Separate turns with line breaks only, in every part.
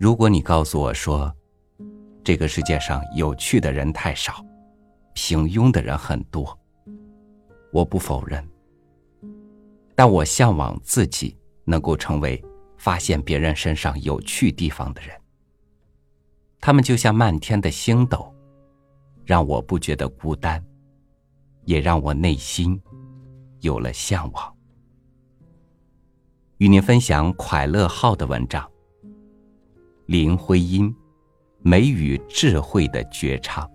如果你告诉我说，这个世界上有趣的人太少，平庸的人很多，我不否认。但我向往自己能够成为发现别人身上有趣地方的人。他们就像漫天的星斗，让我不觉得孤单，也让我内心有了向往。与您分享快乐号的文章。林徽因，美与智慧的绝唱。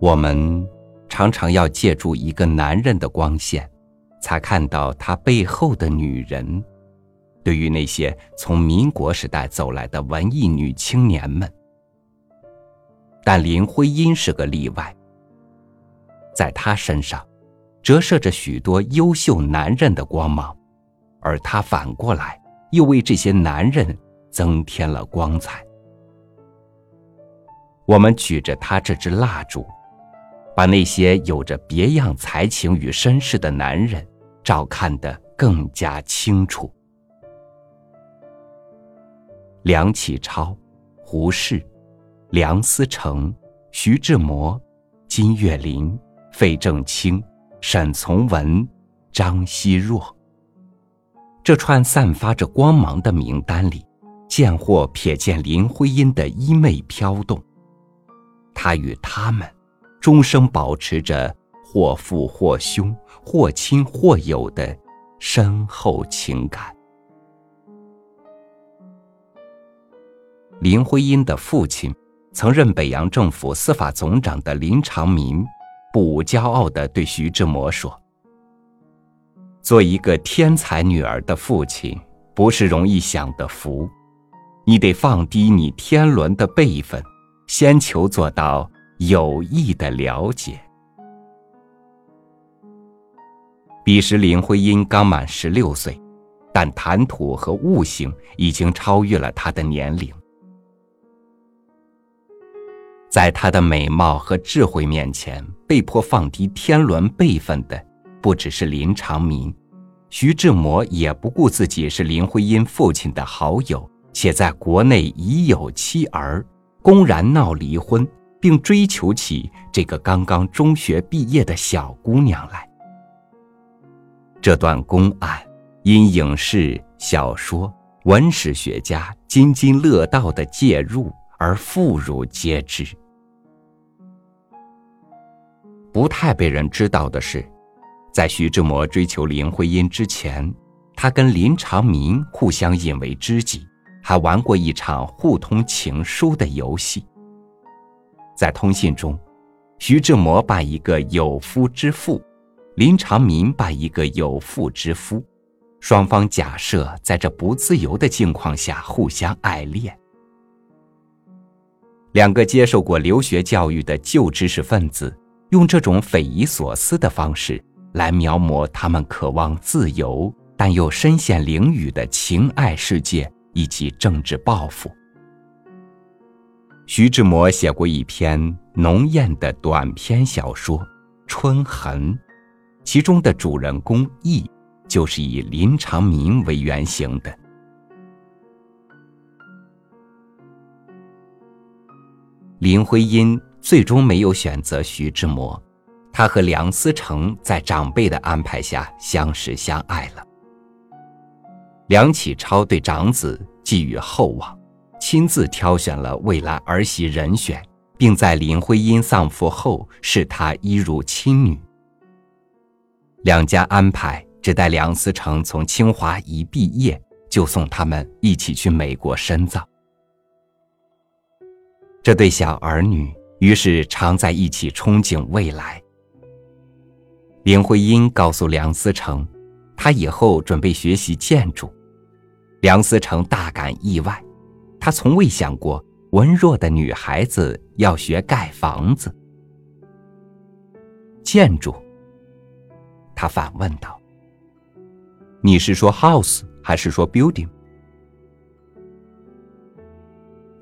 我们常常要借助一个男人的光线，才看到他背后的女人。对于那些从民国时代走来的文艺女青年们，但林徽因是个例外。在她身上，折射着许多优秀男人的光芒，而她反过来又为这些男人增添了光彩。我们举着她这支蜡烛。把那些有着别样才情与身世的男人，照看得更加清楚。梁启超、胡适、梁思成、徐志摩、金岳霖、费正清、沈从文、张奚若，这串散发着光芒的名单里，见或瞥见林徽因的衣袂飘动。他与他们。终生保持着或父或兄、或亲或友的深厚情感。林徽因的父亲，曾任北洋政府司法总长的林长民，不无骄傲地对徐志摩说：“做一个天才女儿的父亲，不是容易享的福，你得放低你天伦的辈分，先求做到。”有意的了解。彼时林徽因刚满十六岁，但谈吐和悟性已经超越了她的年龄。在她的美貌和智慧面前，被迫放低天伦辈分的不只是林长民，徐志摩也不顾自己是林徽因父亲的好友，且在国内已有妻儿，公然闹离婚。并追求起这个刚刚中学毕业的小姑娘来。这段公案因影视、小说、文史学家津津乐道的介入而妇孺皆知。不太被人知道的是，在徐志摩追求林徽因之前，他跟林长民互相引为知己，还玩过一场互通情书的游戏。在通信中，徐志摩扮一个有夫之妇，林长民扮一个有妇之夫，双方假设在这不自由的境况下互相爱恋。两个接受过留学教育的旧知识分子，用这种匪夷所思的方式来描摹他们渴望自由但又身陷囹圄的情爱世界以及政治抱负。徐志摩写过一篇浓艳的短篇小说《春痕》，其中的主人公羿就是以林长民为原型的。林徽因最终没有选择徐志摩，她和梁思成在长辈的安排下相识相爱了。梁启超对长子寄予厚望。亲自挑选了未来儿媳人选，并在林徽因丧父后视她一如亲女。两家安排只待梁思成从清华一毕业，就送他们一起去美国深造。这对小儿女于是常在一起憧憬未来。林徽因告诉梁思成，他以后准备学习建筑。梁思成大感意外。他从未想过，文弱的女孩子要学盖房子、建筑。他反问道：“你是说 house 还是说 building？”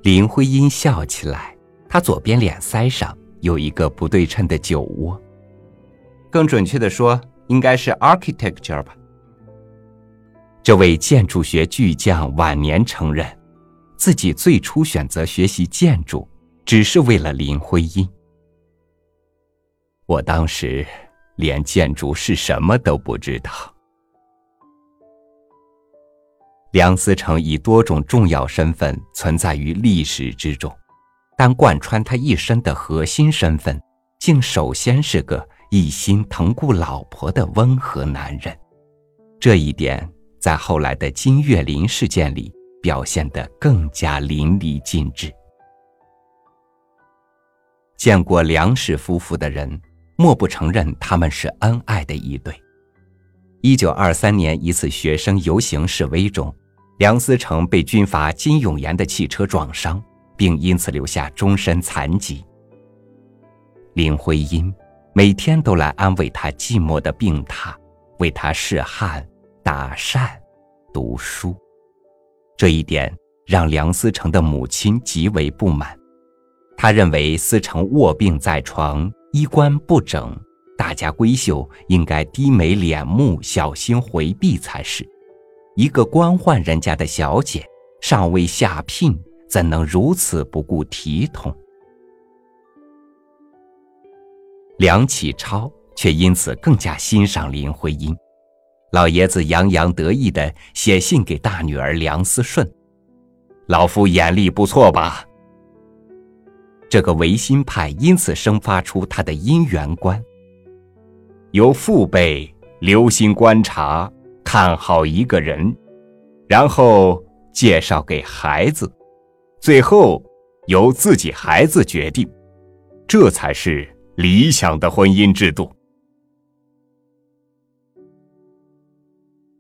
林徽因笑起来，她左边脸腮上有一个不对称的酒窝，更准确的说，应该是 architecture 吧。这位建筑学巨匠晚年承认，自己最初选择学习建筑，只是为了林徽因。我当时连建筑是什么都不知道。梁思成以多种重要身份存在于历史之中，但贯穿他一生的核心身份，竟首先是个一心疼顾老婆的温和男人。这一点在后来的金岳霖事件里表现得更加淋漓尽致。见过梁氏夫妇的人，莫不承认他们是恩爱的一对。一九二三年一次学生游行示威中，梁思成被军阀金永炎的汽车撞伤，并因此留下终身残疾。林徽因每天都来安慰他寂寞的病榻，为他试汗、打扇、读书。这一点让梁思成的母亲极为不满，他认为思成卧病在床，衣冠不整。大家闺秀应该低眉敛目，小心回避才是。一个官宦人家的小姐，尚未下聘，怎能如此不顾体统？梁启超却因此更加欣赏林徽因。老爷子洋洋得意地写信给大女儿梁思顺：“老夫眼力不错吧？”这个维新派因此生发出他的姻缘观。由父辈留心观察，看好一个人，然后介绍给孩子，最后由自己孩子决定，这才是理想的婚姻制度。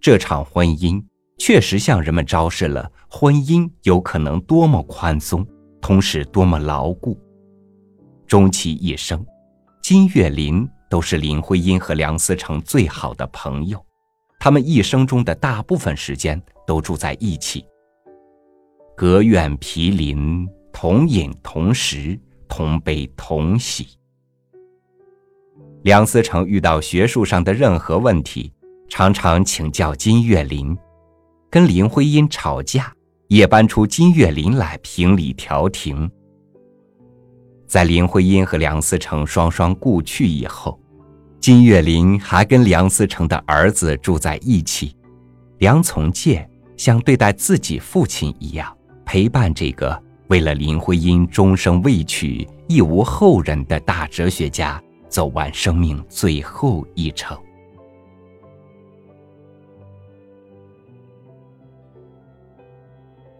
这场婚姻确实向人们昭示了婚姻有可能多么宽松，同时多么牢固。终其一生，金岳霖。都是林徽因和梁思成最好的朋友，他们一生中的大部分时间都住在一起。隔院毗邻，同饮同食，同悲同喜。梁思成遇到学术上的任何问题，常常请教金岳霖；跟林徽因吵架，也搬出金岳霖来评理调停。在林徽因和梁思成双双故去以后，金岳霖还跟梁思成的儿子住在一起。梁从诫像对待自己父亲一样，陪伴这个为了林徽因终生未娶、亦无后人的大哲学家走完生命最后一程。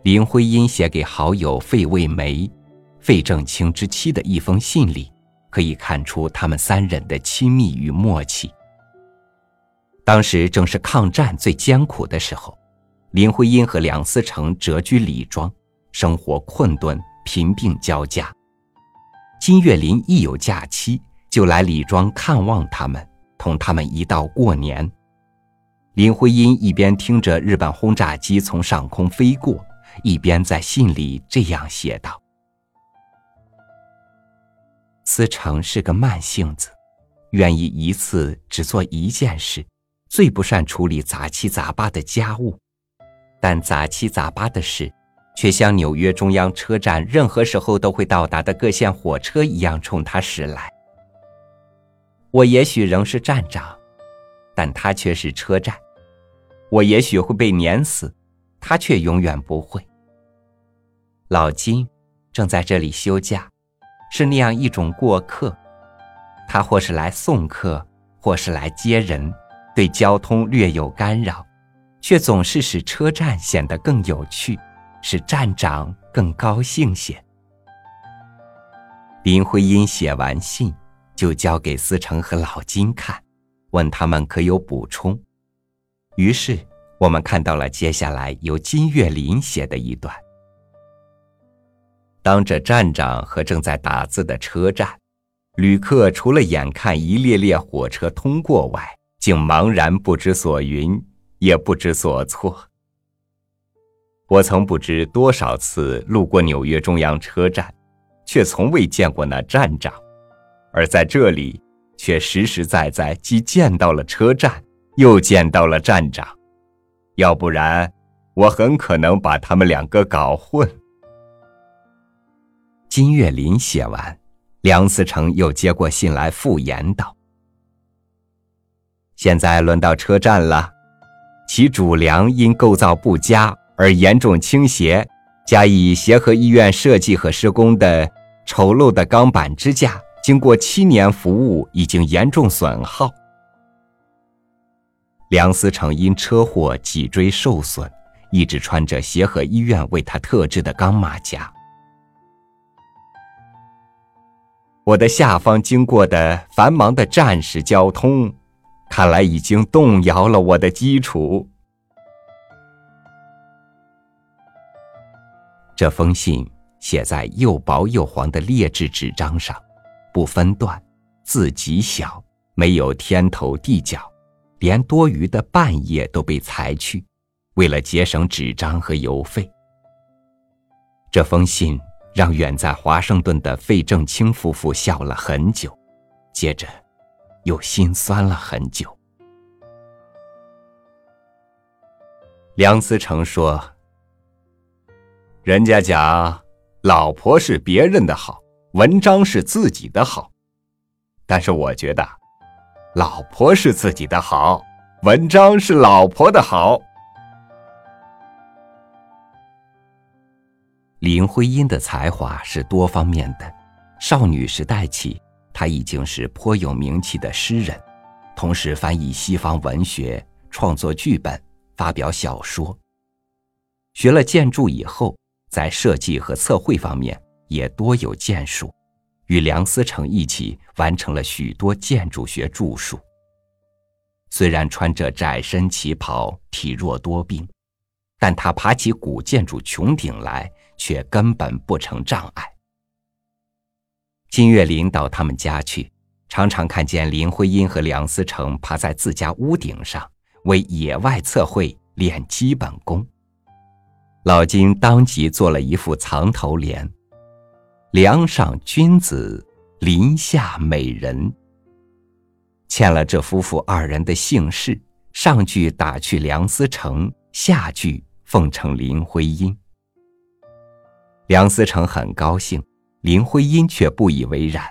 林徽因写给好友费慰梅。费正清之妻的一封信里，可以看出他们三人的亲密与默契。当时正是抗战最艰苦的时候，林徽因和梁思成谪居李庄，生活困顿，贫病交加。金岳霖一有假期，就来李庄看望他们，同他们一道过年。林徽因一边听着日本轰炸机从上空飞过，一边在信里这样写道。思成是个慢性子，愿意一次只做一件事，最不善处理杂七杂八的家务，但杂七杂八的事，却像纽约中央车站任何时候都会到达的各线火车一样冲他驶来。我也许仍是站长，但他却是车站；我也许会被碾死，他却永远不会。老金正在这里休假。是那样一种过客，他或是来送客，或是来接人，对交通略有干扰，却总是使车站显得更有趣，使站长更高兴些。林徽因写完信，就交给思成和老金看，问他们可有补充。于是我们看到了接下来由金岳霖写的一段。当着站长和正在打字的车站，旅客除了眼看一列列火车通过外，竟茫然不知所云，也不知所措。我曾不知多少次路过纽约中央车站，却从未见过那站长，而在这里，却实实在在既见到了车站，又见到了站长。要不然，我很可能把他们两个搞混。金岳霖写完，梁思成又接过信来复言道：“现在轮到车站了，其主梁因构造不佳。”而严重倾斜，加以协和医院设计和施工的丑陋的钢板支架，经过七年服务，已经严重损耗。梁思成因车祸脊椎受损，一直穿着协和医院为他特制的钢马甲。我的下方经过的繁忙的战时交通，看来已经动摇了我的基础。这封信写在又薄又黄的劣质纸张上，不分段，字极小，没有天头地角，连多余的半页都被裁去，为了节省纸张和邮费。这封信让远在华盛顿的费正清夫妇笑了很久，接着又心酸了很久。梁思成说。人家讲，老婆是别人的好，文章是自己的好。但是我觉得，老婆是自己的好，文章是老婆的好。林徽因的才华是多方面的，少女时代起，她已经是颇有名气的诗人，同时翻译西方文学，创作剧本，发表小说。学了建筑以后。在设计和测绘方面也多有建树，与梁思成一起完成了许多建筑学著述。虽然穿着窄身旗袍，体弱多病，但他爬起古建筑穹顶来却根本不成障碍。金岳霖到他们家去，常常看见林徽因和梁思成爬在自家屋顶上为野外测绘练基本功。老金当即做了一副藏头联：“梁上君子，林下美人。”欠了这夫妇二人的姓氏，上句打去梁思成，下句奉承林徽因。梁思成很高兴，林徽因却不以为然。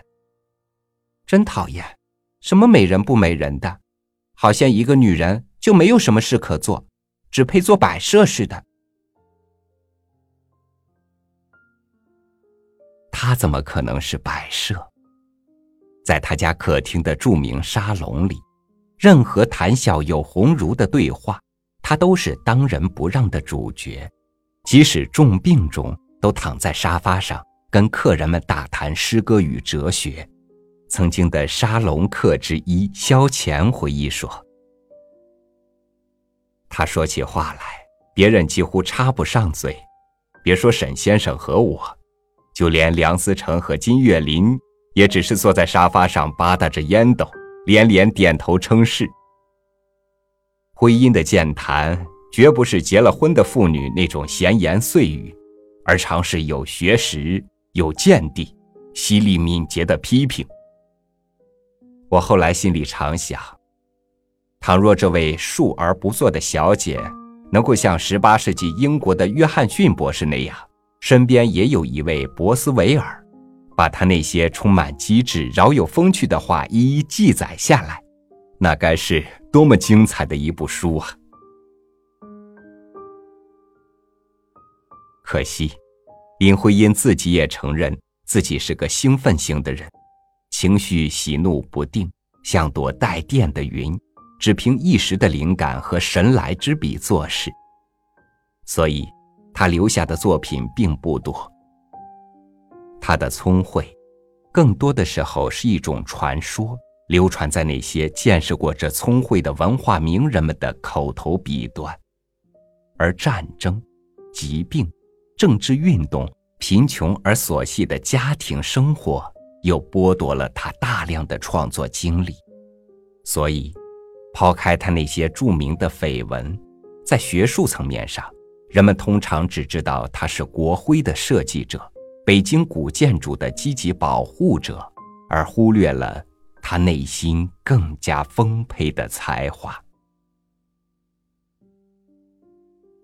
真讨厌，什么美人不美人的，好像一个女人就没有什么事可做，只配做摆设似的。他怎么可能是摆设？在他家客厅的著名沙龙里，任何谈笑有鸿儒的对话，他都是当仁不让的主角。即使重病中，都躺在沙发上跟客人们大谈诗歌与哲学。曾经的沙龙客之一萧乾回忆说：“他说起话来，别人几乎插不上嘴，别说沈先生和我。”就连梁思成和金岳霖，也只是坐在沙发上吧嗒着烟斗，连连点头称是。婚姻的健谈绝不是结了婚的妇女那种闲言碎语，而常是有学识、有见地、犀利敏捷的批评。我后来心里常想，倘若这位述而不作的小姐，能够像十八世纪英国的约翰逊博士那样。身边也有一位博斯维尔，把他那些充满机智、饶有风趣的话一一记载下来，那该是多么精彩的一部书啊！可惜，林徽因自己也承认自己是个兴奋型的人，情绪喜怒不定，像朵带电的云，只凭一时的灵感和神来之笔做事，所以。他留下的作品并不多。他的聪慧，更多的时候是一种传说，流传在那些见识过这聪慧的文化名人们的口头笔端。而战争、疾病、政治运动、贫穷而琐细的家庭生活，又剥夺了他大量的创作精力。所以，抛开他那些著名的绯闻，在学术层面上，人们通常只知道他是国徽的设计者，北京古建筑的积极保护者，而忽略了他内心更加丰沛的才华。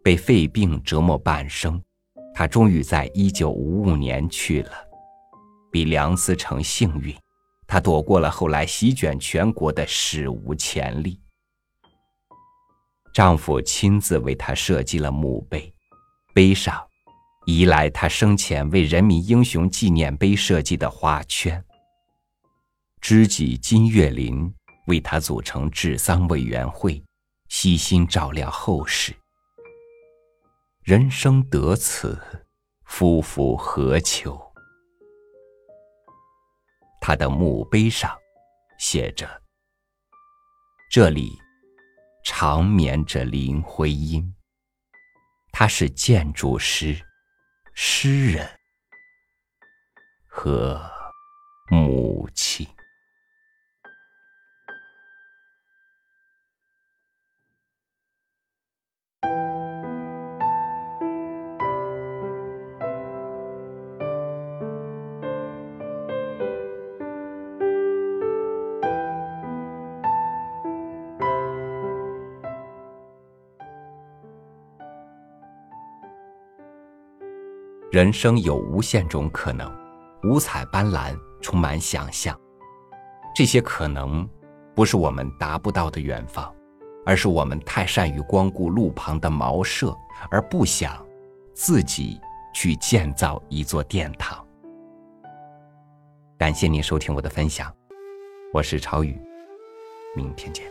被肺病折磨半生，他终于在一九五五年去了。比梁思成幸运，他躲过了后来席卷全国的史无前例。丈夫亲自为她设计了墓碑，碑上移来他生前为人民英雄纪念碑设计的花圈。知己金岳霖为他组成治丧委员会，悉心照料后事。人生得此，夫复何求？他的墓碑上写着：“这里长眠着林徽因，她是建筑师、诗人和母亲。”人生有无限种可能，五彩斑斓，充满想象。这些可能，不是我们达不到的远方，而是我们太善于光顾路旁的茅舍，而不想自己去建造一座殿堂。感谢您收听我的分享，我是朝雨，明天见。